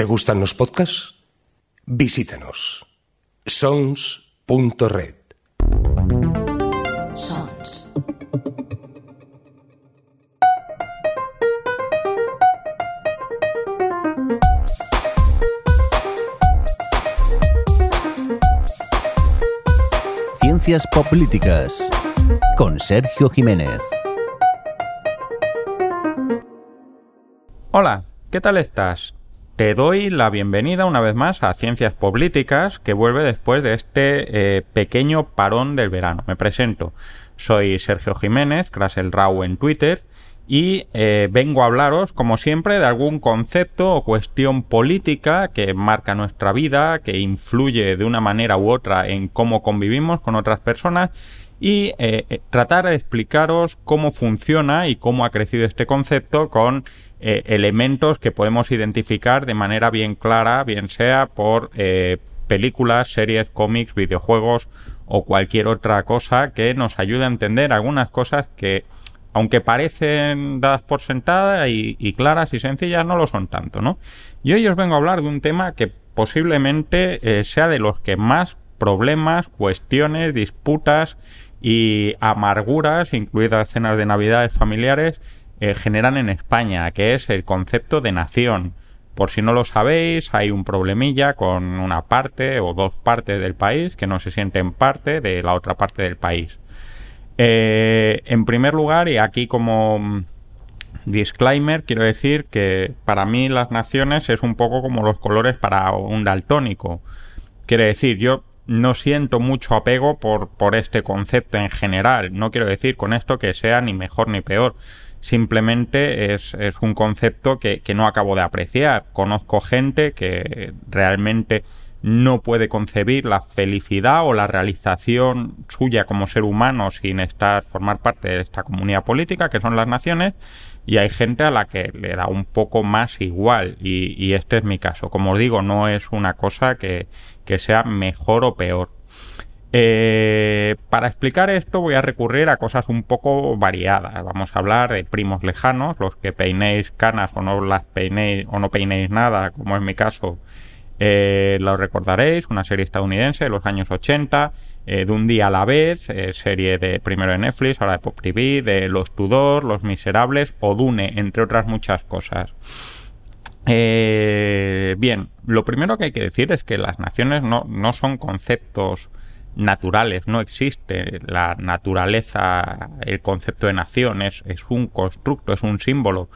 ¿Te gustan los podcasts? Visítanos. sons.red. Sons. Ciencias Políticas con Sergio Jiménez. Hola, ¿qué tal estás? Te doy la bienvenida una vez más a Ciencias Políticas, que vuelve después de este eh, pequeño parón del verano. Me presento. Soy Sergio Jiménez, Crasel Rau en Twitter, y eh, vengo a hablaros, como siempre, de algún concepto o cuestión política que marca nuestra vida, que influye de una manera u otra en cómo convivimos con otras personas y eh, tratar de explicaros cómo funciona y cómo ha crecido este concepto con eh, elementos que podemos identificar de manera bien clara, bien sea por eh, películas, series, cómics, videojuegos o cualquier otra cosa que nos ayude a entender algunas cosas que, aunque parecen dadas por sentada y, y claras y sencillas, no lo son tanto, ¿no? Y hoy os vengo a hablar de un tema que posiblemente eh, sea de los que más problemas, cuestiones, disputas y amarguras, incluidas cenas de navidades familiares, eh, generan en España, que es el concepto de nación. Por si no lo sabéis, hay un problemilla con una parte o dos partes del país que no se sienten parte de la otra parte del país. Eh, en primer lugar, y aquí como mm, disclaimer, quiero decir que para mí las naciones es un poco como los colores para un daltónico. Quiere decir, yo no siento mucho apego por, por este concepto en general. No quiero decir con esto que sea ni mejor ni peor simplemente es, es un concepto que, que, no acabo de apreciar. Conozco gente que realmente no puede concebir la felicidad o la realización suya como ser humano sin estar formar parte de esta comunidad política que son las naciones y hay gente a la que le da un poco más igual y, y este es mi caso. Como os digo, no es una cosa que, que sea mejor o peor. Eh, para explicar esto voy a recurrir a cosas un poco variadas. Vamos a hablar de primos lejanos, los que peinéis canas o no las peinéis o no peinéis nada, como es mi caso, eh, lo recordaréis, una serie estadounidense de los años 80, eh, de un día a la vez, serie de primero de Netflix, ahora de Pop TV, de Los Tudor, Los Miserables o Dune, entre otras muchas cosas. Eh, bien, lo primero que hay que decir es que las naciones no, son conceptos naturales, no existe la naturaleza, el concepto de nación es, un constructo, es un símbolo.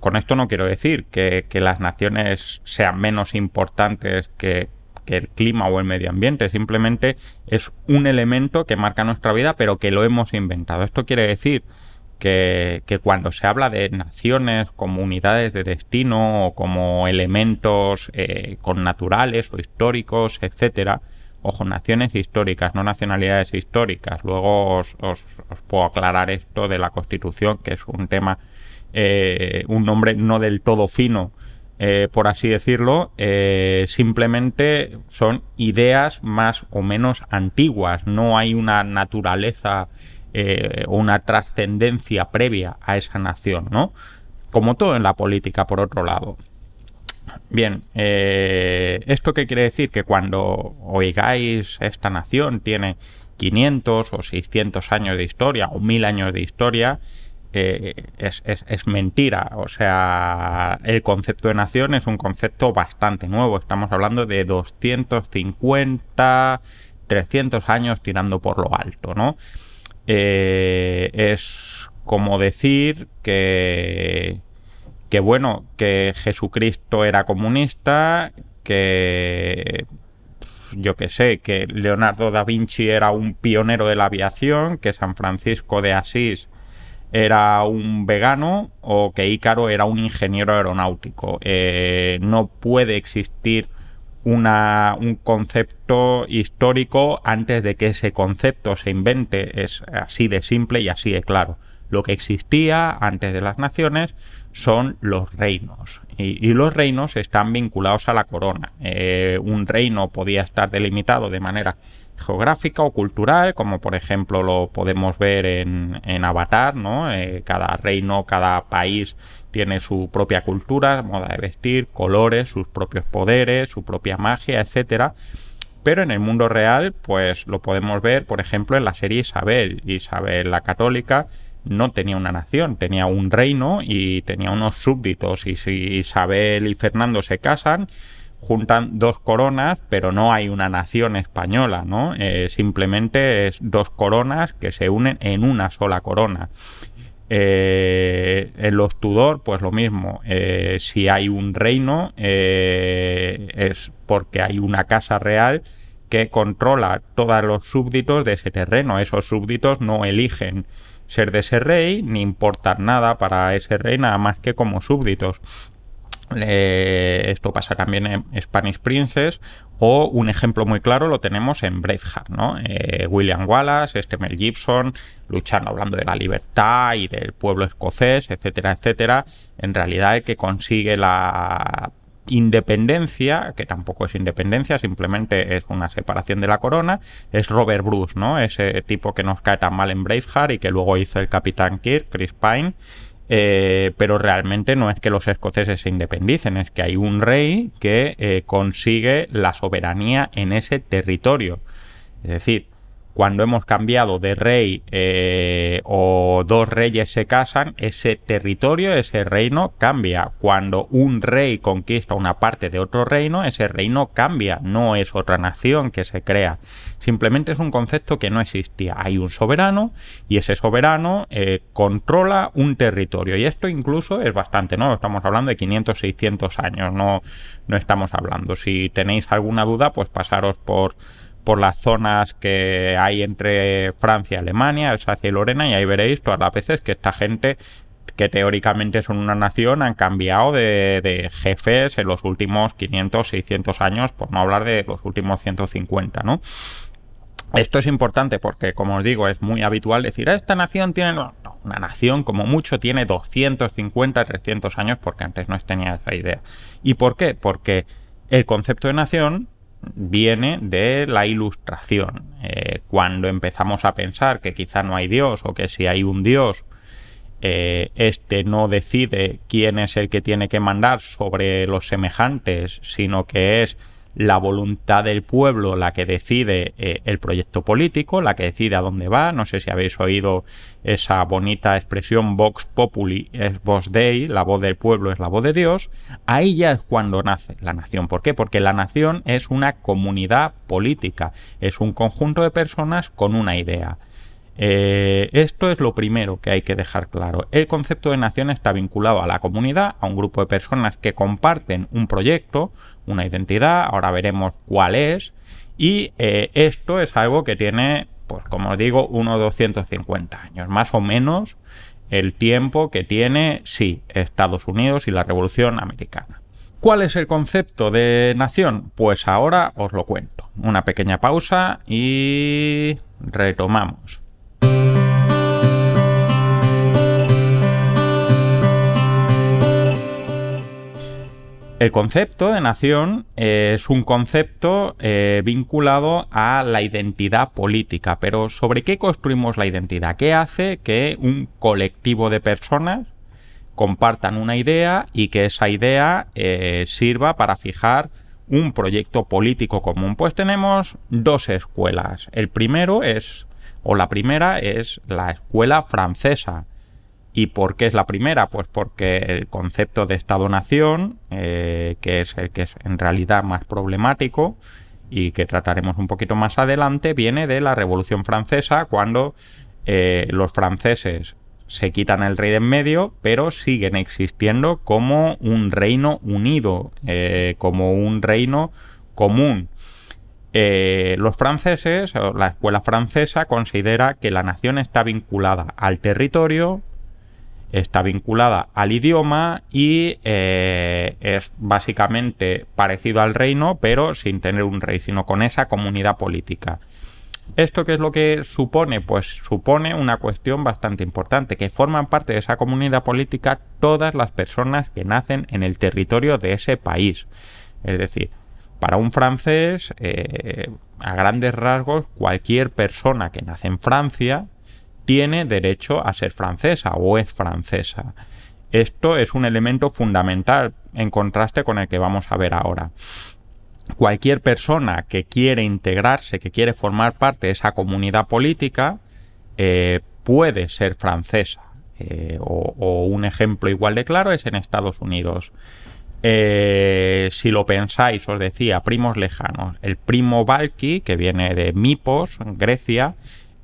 Con esto no quiero decir que, las naciones sean menos importantes que, el clima o el medio ambiente, simplemente es un elemento que marca nuestra vida, pero que lo hemos inventado. Esto quiere decir que, cuando se habla de naciones como unidades de destino o como elementos eh, connaturales o históricos, etcétera, ojo, naciones históricas, no nacionalidades históricas. Luego os, puedo aclarar esto de la Constitución, que es un tema, eh, un nombre no del todo fino, eh, por así decirlo. Eh, simplemente son ideas más o menos antiguas. No hay una naturaleza eh, una trascendencia previa a esa nación, ¿no? Como todo en la política, por otro lado. Bien, eh, ¿esto qué quiere decir? Que cuando oigáis esta nación tiene 500 o 600 años de historia o 1000 años de historia, eh, es, es, es, mentira. O sea, el concepto de nación es un concepto bastante nuevo. Estamos hablando de 250, 300 años tirando por lo alto, ¿no? Eh, es como decir que que bueno, que Jesucristo era comunista, que yo que sé, que Leonardo da Vinci era un pionero de la aviación, que San Francisco de Asís era un vegano o que Ícaro era un ingeniero aeronáutico. Eh, no puede existir un concepto histórico antes de que ese concepto se invente. Es así de simple y así de claro. Lo que existía antes de las naciones son los reinos. Y, y, los reinos están vinculados a la corona. Eh, un reino podía estar delimitado de manera geográfica o cultural, como por ejemplo lo podemos ver en, en Avatar, ¿no? Eh, cada reino, cada país tiene su propia cultura, moda de vestir, colores, sus propios poderes, su propia magia, etcétera. Pero en el mundo real, pues lo podemos ver, por ejemplo, en la serie Isabel. Isabel la católica no tenía una nación, tenía un reino y tenía unos súbditos. Y si Isabel y Fernando se casan, juntan dos coronas, pero no hay una nación española, ¿no? Eh, simplemente es dos coronas que se unen en una sola corona. Eh, en los Tudor, pues lo mismo. Eh, si hay un reino, es porque hay una casa real que controla todos los súbditos de ese terreno. Esos súbditos no eligen ser de ese rey ni importar nada para ese rey nada más que como súbditos. esto pasa también en Spanish Princess o un ejemplo muy claro lo tenemos en Braveheart, ¿no? Eh, William Wallace, este Mel Gibson, luchando, hablando de la libertad y del pueblo escocés, etcétera, etcétera. En realidad el que consigue la independencia, que tampoco es independencia, simplemente es una separación de la corona, es Robert Bruce, ¿no? Ese tipo que nos cae tan mal en Braveheart y que luego hizo el Capitán Kirk, Chris Pine. Eh, pero realmente no es que los escoceses se independicen, es que hay un rey que eh, consigue la soberanía en ese territorio. Es decir, cuando hemos cambiado de rey eh, o dos reyes se casan, ese territorio, ese reino cambia. Cuando un rey conquista una parte de otro reino, ese reino cambia, no es otra nación que se crea. Simplemente es un concepto que no existía. Hay un soberano y ese soberano eh, controla un territorio. Y esto incluso es bastante nuevo. Estamos hablando de 500, 600 años. No, no estamos hablando. Si tenéis alguna duda, pues pasaros por por las zonas que hay entre Francia Alemania, Alsacia y Lorena, y ahí veréis todas las veces que esta gente que teóricamente son una nación han cambiado de, jefes en los últimos 500, 600 años, por no hablar de los últimos 150, ¿no? Esto es importante porque, como os digo, es muy habitual decir, esta nación tiene... una nación como mucho tiene 250, 300 años porque antes no tenía esa idea. ¿Y por qué? Porque el concepto de nación viene de la ilustración. Eh, cuando empezamos a pensar que quizá no hay Dios o que si hay un Dios, eh, este no decide quién es el que tiene que mandar sobre los semejantes, sino que es la voluntad del pueblo la que decide eh, el proyecto político, la que decide a dónde va. No sé si habéis oído esa bonita expresión Vox Populi es voz Dei, la voz del pueblo es la voz de Dios. Ahí ya es cuando nace la nación. ¿Por qué? Porque la nación es una comunidad política, es un conjunto de personas con una idea. Eh, esto es lo primero que hay que dejar claro. El concepto de nación está vinculado a la comunidad, a un grupo de personas que comparten un proyecto, una identidad, ahora veremos cuál es, y eh, esto es algo que tiene, pues como os digo, unos 250 años, más o menos el tiempo que tiene, sí, Estados Unidos y la Revolución Americana. ¿Cuál es el concepto de nación? Pues ahora os lo cuento. Una pequeña pausa y retomamos. El concepto de nación es un concepto eh, vinculado a la identidad política, pero ¿sobre qué construimos la identidad? ¿Qué hace que un colectivo de personas compartan una idea y que esa idea eh, sirva para fijar un proyecto político común? Pues tenemos dos escuelas. El primero es, o la primera es la escuela francesa ¿Y por qué es la primera? Pues porque el concepto de Estado-Nación, eh, que es el que es en realidad más problemático y que trataremos un poquito más adelante, viene de la Revolución Francesa, cuando eh, los franceses se quitan el rey de en medio, pero siguen existiendo como un reino unido, eh, como un reino común. los franceses, la escuela francesa, considera que la nación está vinculada al territorio, está vinculada al idioma y eh, es básicamente parecido al reino, pero sin tener un rey, sino con esa comunidad política. ¿Esto qué es lo que supone? Pues supone una cuestión bastante importante, que forman parte de esa comunidad política todas las personas que nacen en el territorio de ese país. Es decir, para un francés, eh, a grandes rasgos, cualquier persona que nace en Francia tiene derecho a ser francesa o es francesa. Esto es un elemento fundamental en contraste con el que vamos a ver ahora. Cualquier persona que quiere integrarse, que quiere formar parte de esa comunidad política, eh, puede ser francesa. Eh, o, un ejemplo igual de claro es en Estados Unidos. Eh, si lo pensáis, os decía, primos lejanos. El primo Valky, que viene de Mipos, Grecia,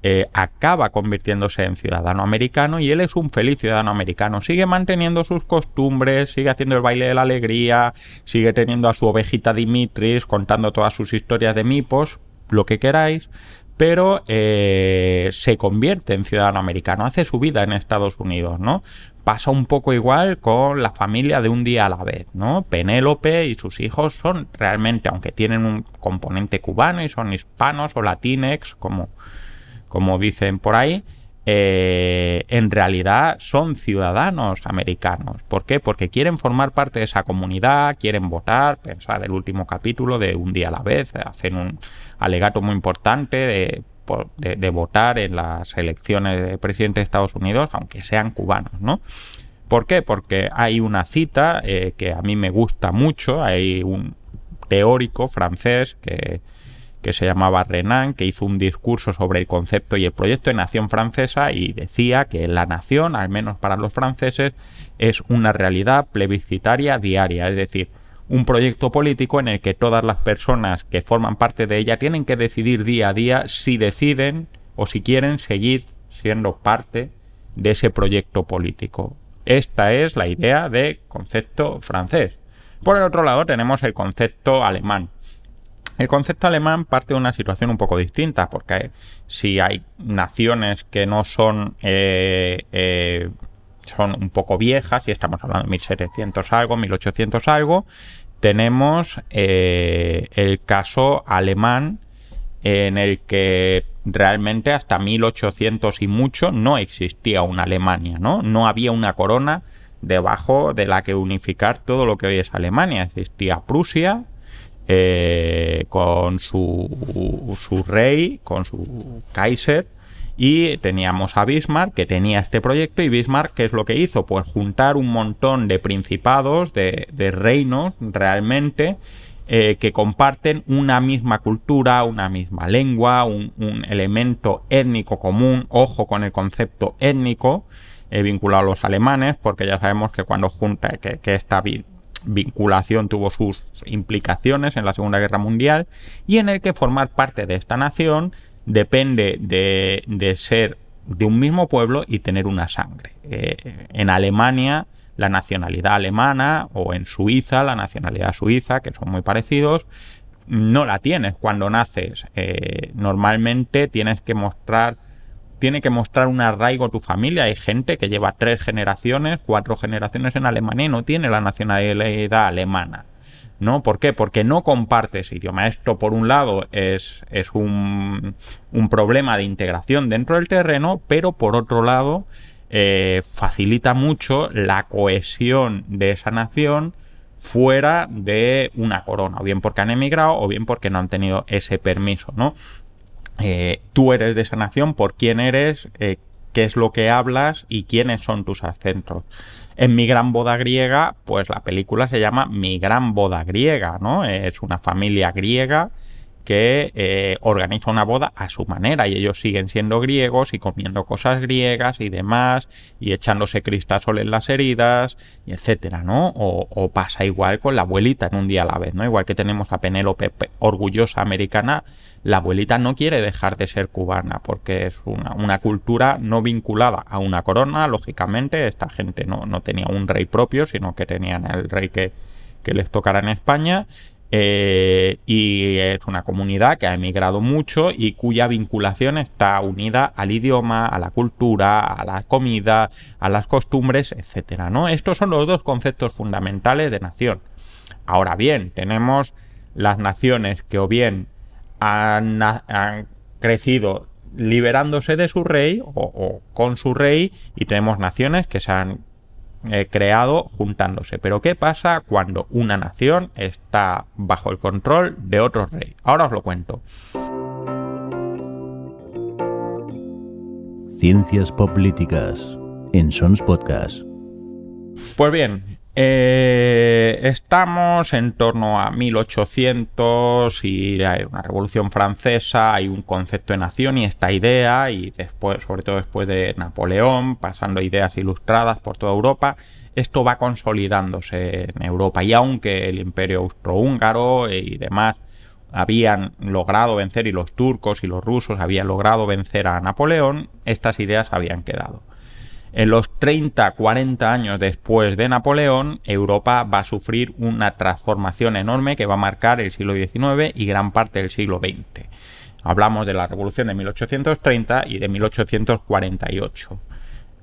eh, acaba convirtiéndose en ciudadano americano y él es un feliz ciudadano americano. Sigue manteniendo sus costumbres, sigue haciendo el baile de la alegría, sigue teniendo a su ovejita Dimitris, contando todas sus historias de Mipos, lo que queráis, pero eh, se convierte en ciudadano americano, hace su vida en Estados Unidos, ¿no? Pasa un poco igual con la familia de un día a la vez, ¿no? Penélope y sus hijos son realmente, aunque tienen un componente cubano y son hispanos o latinex, como, como dicen por ahí, eh, en realidad son ciudadanos americanos. ¿Por qué? Porque quieren formar parte de esa comunidad, quieren votar. Pensar el último capítulo de Un día a la vez, hacen un alegato muy importante de, votar en las elecciones de presidente de Estados Unidos, aunque sean cubanos, ¿no? ¿Por qué? Porque hay una cita eh, que a mí me gusta mucho, hay un teórico francés que que se llamaba Renan, que hizo un discurso sobre el concepto y el proyecto de nación francesa y decía que la nación, al menos para los franceses, es una realidad plebiscitaria diaria, es decir, un proyecto político en el que todas las personas que forman parte de ella tienen que decidir día a día si deciden o si quieren seguir siendo parte de ese proyecto político. Esta es la idea de concepto francés. Por el otro lado tenemos el concepto alemán. El concepto alemán parte de una situación un poco distinta, porque si hay naciones que no son eh, eh, son un poco viejas, y estamos hablando de 1700 algo, 1800 algo, tenemos eh, el caso alemán en el que realmente hasta 1800 y mucho no existía una Alemania, ¿no? No había una corona debajo de la que unificar todo lo que hoy es Alemania. Existía Prusia, eh, con su, su rey, con su Kaiser, y teníamos a Bismarck que tenía este proyecto y Bismarck ¿qué es lo que hizo? Pues juntar un montón de principados, de, reinos realmente eh, que comparten una misma cultura, una misma lengua, un, elemento étnico común, ojo con el concepto étnico eh, vinculado a los alemanes, porque ya sabemos que cuando junta, que, que esta vinculación tuvo sus implicaciones en la Segunda Guerra Mundial y en el que formar parte de esta nación depende de, ser de un mismo pueblo y tener una sangre. Eh, en Alemania la nacionalidad alemana o en Suiza la nacionalidad suiza, que son muy parecidos, no la tienes cuando naces. Eh, normalmente tienes que mostrar tiene que mostrar un arraigo a tu familia. Hay gente que lleva tres generaciones, cuatro generaciones en Alemania y no tiene la nacionalidad alemana. ¿No? ¿Por qué? Porque no comparte ese idioma. Esto, por un lado, es, es un, un, problema de integración dentro del terreno, pero por otro lado, eh, facilita mucho la cohesión de esa nación fuera de una corona, o bien porque han emigrado o bien porque no han tenido ese permiso, ¿no? Eh, tú eres de esa nación, por quién eres, eh, qué es lo que hablas y quiénes son tus acentos. En Mi Gran Boda Griega, pues la película se llama Mi Gran Boda Griega, ¿no? Es una familia griega que eh, organiza una boda a su manera y ellos siguen siendo griegos y comiendo cosas griegas y demás y echándose cristasol en las heridas y etcétera, ¿no? O, o, pasa igual con la abuelita en un día a la vez, ¿no? Igual que tenemos a Penélope orgullosa americana la abuelita no quiere dejar de ser cubana porque es una, cultura no vinculada a una corona, lógicamente, esta gente no, no, tenía un rey propio, sino que tenían el rey que, les tocara en España. Eh, y es una comunidad que ha emigrado mucho y cuya vinculación está unida al idioma, a la cultura, a la comida, a las costumbres, etcétera, ¿no? Estos son los dos conceptos fundamentales de nación. Ahora bien, tenemos las naciones que o bien han, crecido liberándose de su rey o, con su rey y tenemos naciones que se han eh, creado juntándose. Pero ¿qué pasa cuando una nación está bajo el control de otro rey? Ahora os lo cuento. Ciencias Políticas en Sons Podcast. Pues bien, eh, estamos en torno a 1800 y hay una revolución francesa, hay un concepto de nación y esta idea, y después, sobre todo después de Napoleón, pasando ideas ilustradas por toda Europa, esto va consolidándose en Europa. Y aunque el imperio austrohúngaro y demás habían logrado vencer y los turcos y los rusos habían logrado vencer a Napoleón, estas ideas habían quedado. En los 30, 40 años después de Napoleón, Europa va a sufrir una transformación enorme que va a marcar el siglo XIX y gran parte del siglo XX. Hablamos de la Revolución de 1830 y de 1848.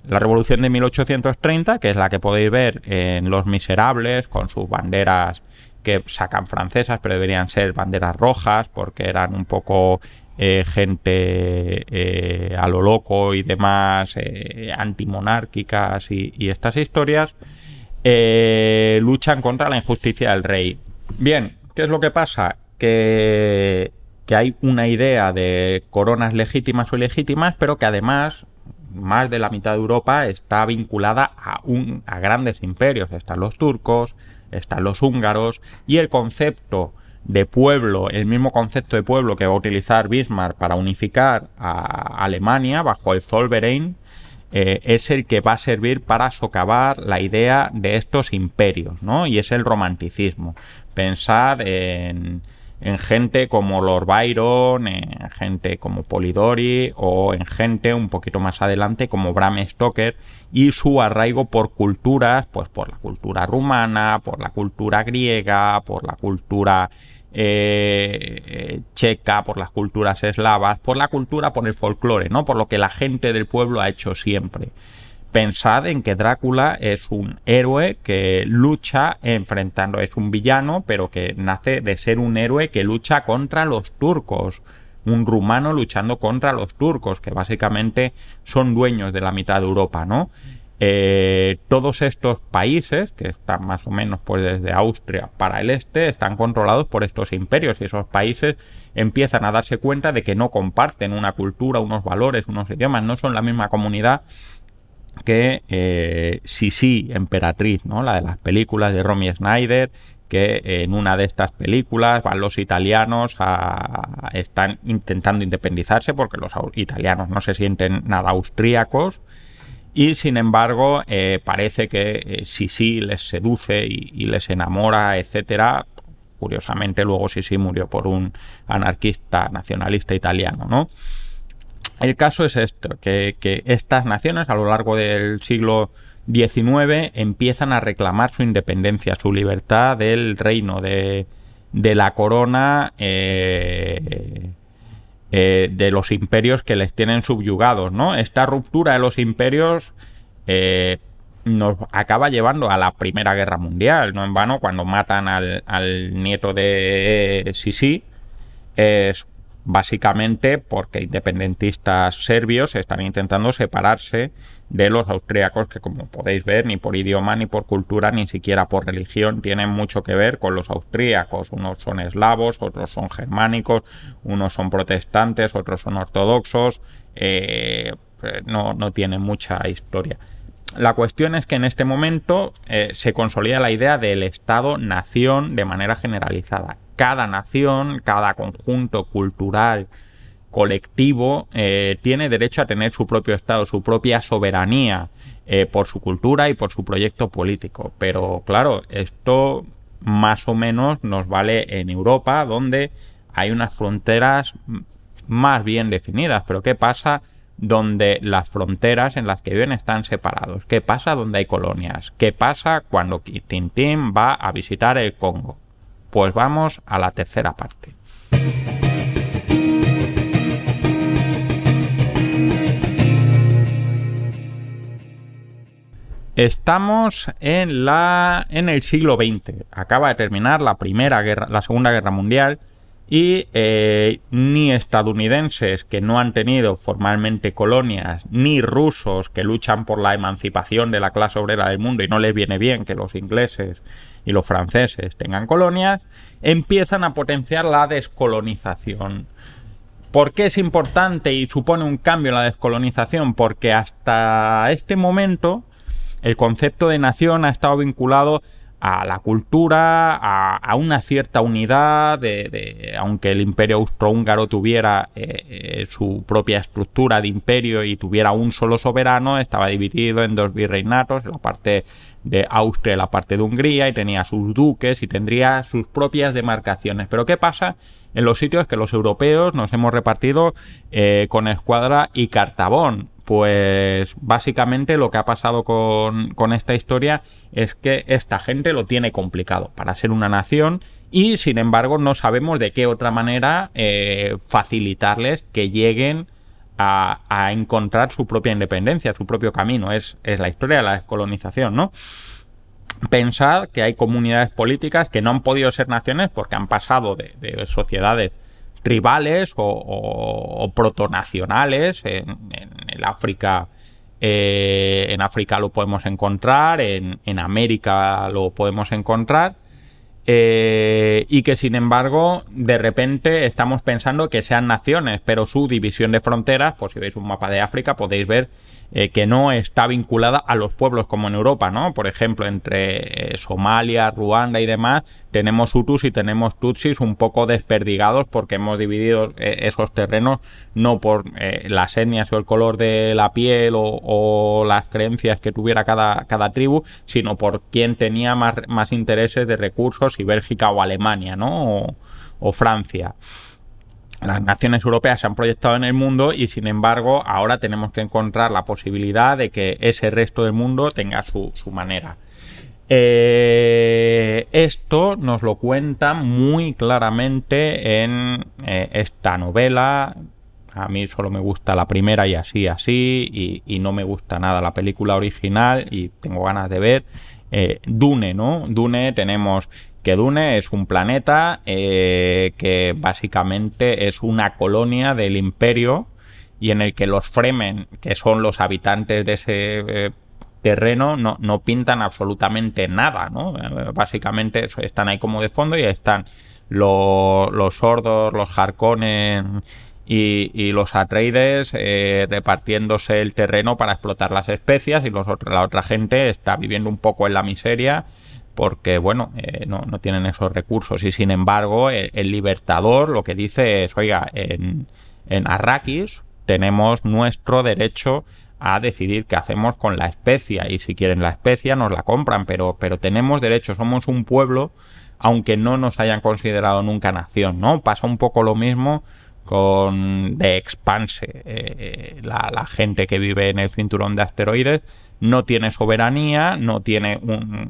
La Revolución de 1830, que es la que podéis ver en Los Miserables, con sus banderas que sacan francesas, pero deberían ser banderas rojas, porque eran un poco eh, gente eh, a lo loco y demás, eh, antimonárquicas y, estas historias, luchan contra la injusticia del rey. Bien, ¿qué es lo que pasa? Que, que hay una idea de coronas legítimas o ilegítimas, pero que además más de la mitad de Europa está vinculada a, un, a grandes imperios. Están los turcos, están los húngaros, y el concepto de pueblo, el mismo concepto de pueblo que va a utilizar Bismarck para unificar a Alemania bajo el Zollverein, eh, es el que va a servir para socavar la idea de estos imperios, ¿no? Y es el romanticismo. Pensad en, en gente como Lord Byron, en gente como Polidori o en gente un poquito más adelante como Bram Stoker y su arraigo por culturas, pues por la cultura rumana, por la cultura griega, por la cultura eh, checa, por las culturas eslavas, por la cultura, por el folclore, ¿no? Por lo que la gente del pueblo ha hecho siempre. Pensad en que Drácula es un héroe que lucha enfrentando, es un villano, pero que nace de ser un héroe que lucha contra los turcos. Un rumano luchando contra los turcos, que básicamente son dueños de la mitad de Europa, ¿no? Eh, todos estos países, que están más o menos pues desde Austria para el este, están controlados por estos imperios y esos países empiezan a darse cuenta de que no comparten una cultura, unos valores, unos idiomas, no son la misma comunidad que eh, Sisi, emperatriz, ¿no? La de las películas de Romy Schneider, que en una de estas películas van los italianos a, están intentando independizarse porque los italianos no se sienten nada austríacos y sin embargo eh, parece que eh, Sisi les seduce y, y, les enamora, etcétera. Curiosamente luego Sisi murió por un anarquista nacionalista italiano, ¿no? El caso es esto, que, estas naciones a lo largo del siglo XIX empiezan a reclamar su independencia, su libertad del reino, de, de la corona eh, eh, de los imperios que les tienen subyugados, ¿no? Esta ruptura de los imperios eh, nos acaba llevando a la Primera Guerra Mundial, no en vano, cuando matan al, al nieto de Sisi, es básicamente porque independentistas serbios están intentando separarse de los austríacos que como podéis ver ni por idioma ni por cultura ni siquiera por religión tienen mucho que ver con los austríacos unos son eslavos otros son germánicos unos son protestantes otros son ortodoxos. Eh, no, no tienen mucha historia. La cuestión es que en este momento eh, se consolida la idea del Estado-nación de manera generalizada cada nación, cada conjunto cultural colectivo eh, tiene derecho a tener su propio Estado, su propia soberanía eh, por su cultura y por su proyecto político. Pero claro, esto más o menos nos vale en Europa, donde hay unas fronteras más bien definidas. Pero ¿qué pasa donde las fronteras en las que viven están separados? ¿Qué pasa donde hay colonias? ¿Qué pasa cuando Tintín va a visitar el Congo? Pues vamos a la tercera parte. Estamos en la en el siglo XX. Acaba de terminar la primera guerra, la segunda guerra mundial y eh, ni estadounidenses que no han tenido formalmente colonias, ni rusos que luchan por la emancipación de la clase obrera del mundo y no les viene bien que los ingleses y los franceses tengan colonias, empiezan a potenciar la descolonización. ¿Por qué es importante y supone un cambio en la descolonización? Porque hasta este momento el concepto de nación ha estado vinculado a la cultura, a, una cierta unidad, de, aunque el imperio austrohúngaro tuviera eh, eh, su propia estructura de imperio y tuviera un solo soberano, estaba dividido en dos virreinatos, la parte de Austria y la parte de Hungría, y tenía sus duques y tendría sus propias demarcaciones. Pero ¿qué pasa? En los sitios que los europeos nos hemos repartido eh, con Escuadra y Cartabón pues básicamente lo que ha pasado con, esta historia es que esta gente lo tiene complicado para ser una nación y sin embargo no sabemos de qué otra manera eh, facilitarles que lleguen a, encontrar su propia independencia, su propio camino. Es, es la historia de la descolonización, ¿no? Pensad que hay comunidades políticas que no han podido ser naciones porque han pasado de, de sociedades rivales o, protonacionales en, el África. Eh, en África lo podemos encontrar, en, América lo podemos encontrar, eh, y que sin embargo de repente estamos pensando que sean naciones, pero su división de fronteras, pues si veis un mapa de África podéis ver eh, que no está vinculada a los pueblos como en Europa, ¿no? Por ejemplo, entre eh, Somalia, Ruanda y demás, tenemos Hutus y tenemos Tutsis un poco desperdigados porque hemos dividido eh, esos terrenos no por las etnias o el color de la piel o, las creencias que tuviera cada, cada tribu, sino por quién tenía más, más intereses de recursos, y Bélgica o Alemania, ¿no? o Francia las naciones europeas se han proyectado en el mundo y sin embargo ahora tenemos que encontrar la posibilidad de que ese resto del mundo tenga su, manera. Eh, esto nos lo cuenta muy claramente en eh, esta novela. A mí solo me gusta la primera y así, así, y, no me gusta nada la película original y tengo ganas de ver. Eh, Dune, ¿no? Dune tenemos Dune es un planeta eh, que básicamente es una colonia del imperio y en el que los Fremen, que son los habitantes de ese eh, terreno, no, no, pintan absolutamente nada, ¿no? Eh, básicamente están ahí como de fondo y están los, los sordos, los jarcones y, los Atreides repartiéndose el terreno para explotar las especias y los, la otra gente está viviendo un poco en la miseria porque, bueno, eh, no, tienen esos recursos. Y sin embargo, eh, el, libertador lo que dice es, oiga, en, en Arrakis tenemos nuestro derecho a decidir qué hacemos con la especia y si quieren la especia nos la compran, pero, pero tenemos derecho, somos un pueblo aunque no nos hayan considerado nunca nación, ¿no? Pasa un poco lo mismo con The Expanse, eh, la, la, gente que vive en el cinturón de asteroides no tiene soberanía, no tiene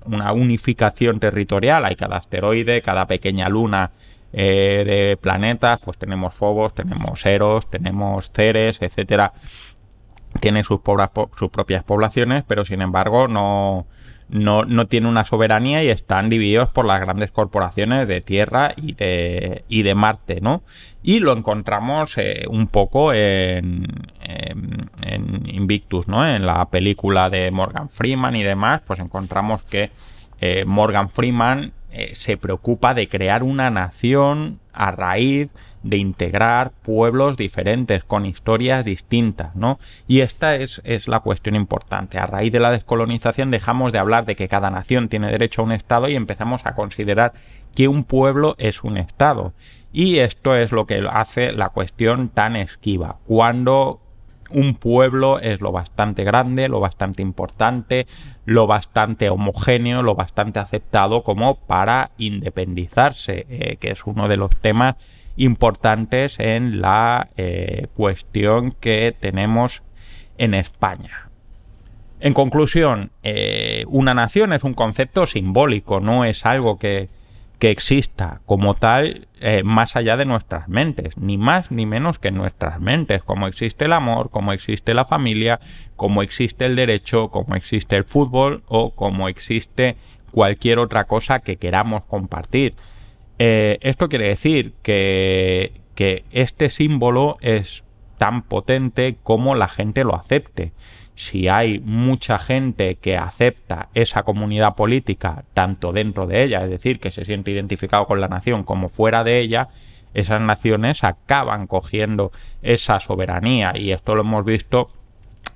una unificación territorial, hay cada asteroide, cada pequeña luna eh, de planetas, pues tenemos Phobos, tenemos Eros, tenemos Ceres, etcétera, tiene sus, sus propias poblaciones, pero sin embargo no, no, no, tiene una soberanía y están divididos por las grandes corporaciones de Tierra y de, y de Marte, ¿no? Y lo encontramos eh, un poco en, en, Invictus, ¿no? En la película de Morgan Freeman y demás, pues encontramos que eh, Morgan Freeman eh, se preocupa de crear una nación a raíz de integrar pueblos diferentes con historias distintas, ¿no? Y esta es, es, la cuestión importante. A raíz de la descolonización dejamos de hablar de que cada nación tiene derecho a un Estado y empezamos a considerar que un pueblo es un Estado. Y esto es lo que hace la cuestión tan esquiva. Cuando un pueblo es lo bastante grande, lo bastante importante, lo bastante homogéneo, lo bastante aceptado como para independizarse, eh, que es uno de los temas importantes en la eh, cuestión que tenemos en España. En conclusión, eh, una nación es un concepto simbólico, no es algo que, que exista como tal eh, más allá de nuestras mentes, ni más ni menos que nuestras mentes, como existe el amor, como existe la familia, como existe el derecho, como existe el fútbol o como existe cualquier otra cosa que queramos compartir. Eh, esto quiere decir que, que este símbolo es tan potente como la gente lo acepte si hay mucha gente que acepta esa comunidad política tanto dentro de ella, es decir, que se siente identificado con la nación como fuera de ella, esas naciones acaban cogiendo esa soberanía y esto lo hemos visto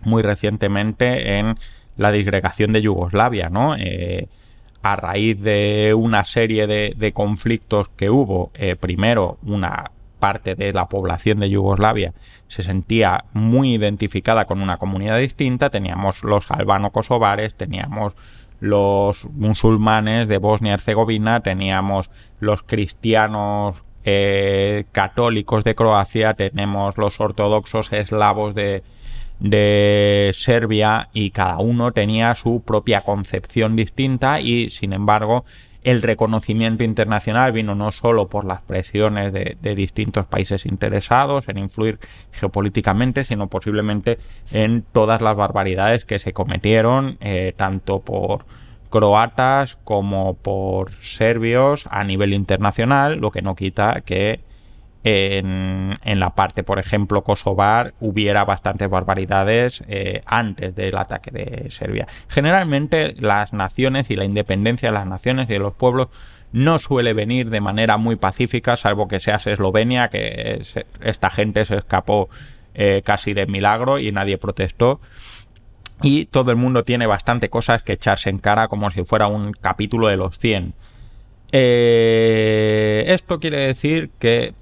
muy recientemente en la disgregación de Yugoslavia, ¿no? Eh, a raíz de una serie de, conflictos que hubo, eh, primero una parte de la población de Yugoslavia se sentía muy identificada con una comunidad distinta, teníamos los albano-kosovares, teníamos los musulmanes de Bosnia-Herzegovina, teníamos los cristianos eh, católicos de Croacia, tenemos los ortodoxos eslavos de, de Serbia y cada uno tenía su propia concepción distinta y sin embargo el reconocimiento internacional vino no solo por las presiones de, distintos países interesados en influir geopolíticamente, sino posiblemente en todas las barbaridades que se cometieron, eh, tanto por croatas como por serbios a nivel internacional, lo que no quita que en, la parte, por ejemplo, kosovar, hubiera bastantes barbaridades eh, antes del ataque de Serbia. Generalmente las naciones y la independencia de las naciones y de los pueblos no suele venir de manera muy pacífica, salvo que seas Eslovenia, que esta gente se escapó eh, casi de milagro y nadie protestó. Y todo el mundo tiene bastante cosas que echarse en cara como si fuera un capítulo de los 100. Eh, esto quiere decir que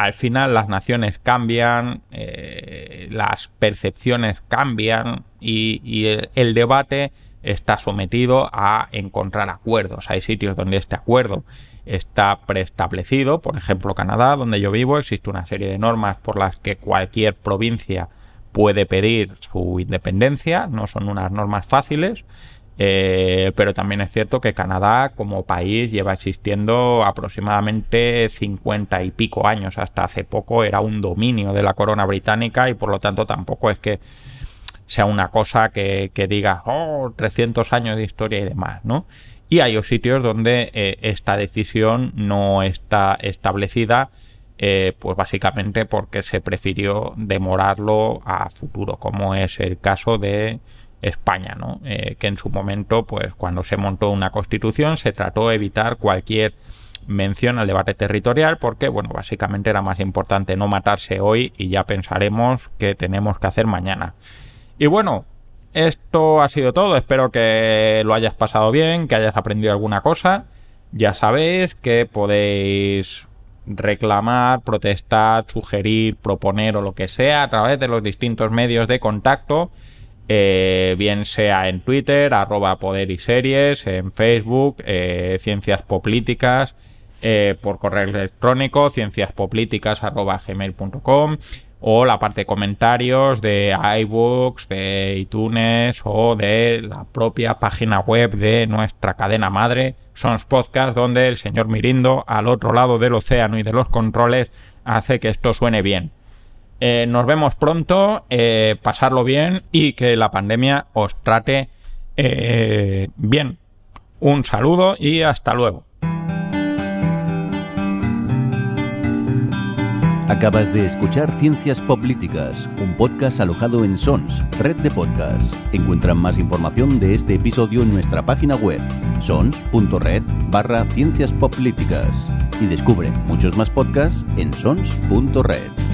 al final las naciones cambian, eh, las percepciones cambian y, el, debate está sometido a encontrar acuerdos. Hay sitios donde este acuerdo está preestablecido, por ejemplo Canadá, donde yo vivo, existe una serie de normas por las que cualquier provincia puede pedir su independencia, no son unas normas fáciles, eh, pero también es cierto que Canadá como país lleva existiendo aproximadamente 50 y pico años. Hasta hace poco era un dominio de la corona británica y por lo tanto tampoco es que sea una cosa que, diga, oh, 300 años de historia y demás, ¿no? Y hay sitios donde eh, esta decisión no está establecida, eh, pues básicamente porque se prefirió demorarlo a futuro, como es el caso de España, ¿no? Eh, que en su momento, pues cuando se montó una constitución, se trató de evitar cualquier mención al debate territorial porque, bueno, básicamente era más importante no matarse hoy y ya pensaremos qué tenemos que hacer mañana. Y bueno, esto ha sido todo. Espero que lo hayas pasado bien, que hayas aprendido alguna cosa. Ya sabéis que podéis reclamar, protestar, sugerir, proponer o lo que sea a través de los distintos medios de contacto eh, bien sea en Twitter, arroba poder y series, en Facebook, eh, ciencias políticas, eh, por correo electrónico, cienciaspolíticas o la parte de comentarios de iBooks, de iTunes o de la propia página web de nuestra cadena madre, Sons Podcast, donde el señor Mirindo, al otro lado del océano y de los controles, hace que esto suene bien. Eh, nos vemos pronto, eh, pasarlo bien y que la pandemia os trate eh, bien. Un saludo y hasta luego. Acabas de escuchar Ciencias Políticas, un podcast alojado en Sons, red de podcasts. Encuentran más información de este episodio en nuestra página web, sons.red barra ciencias políticas. Y descubre muchos más podcasts en sons.red.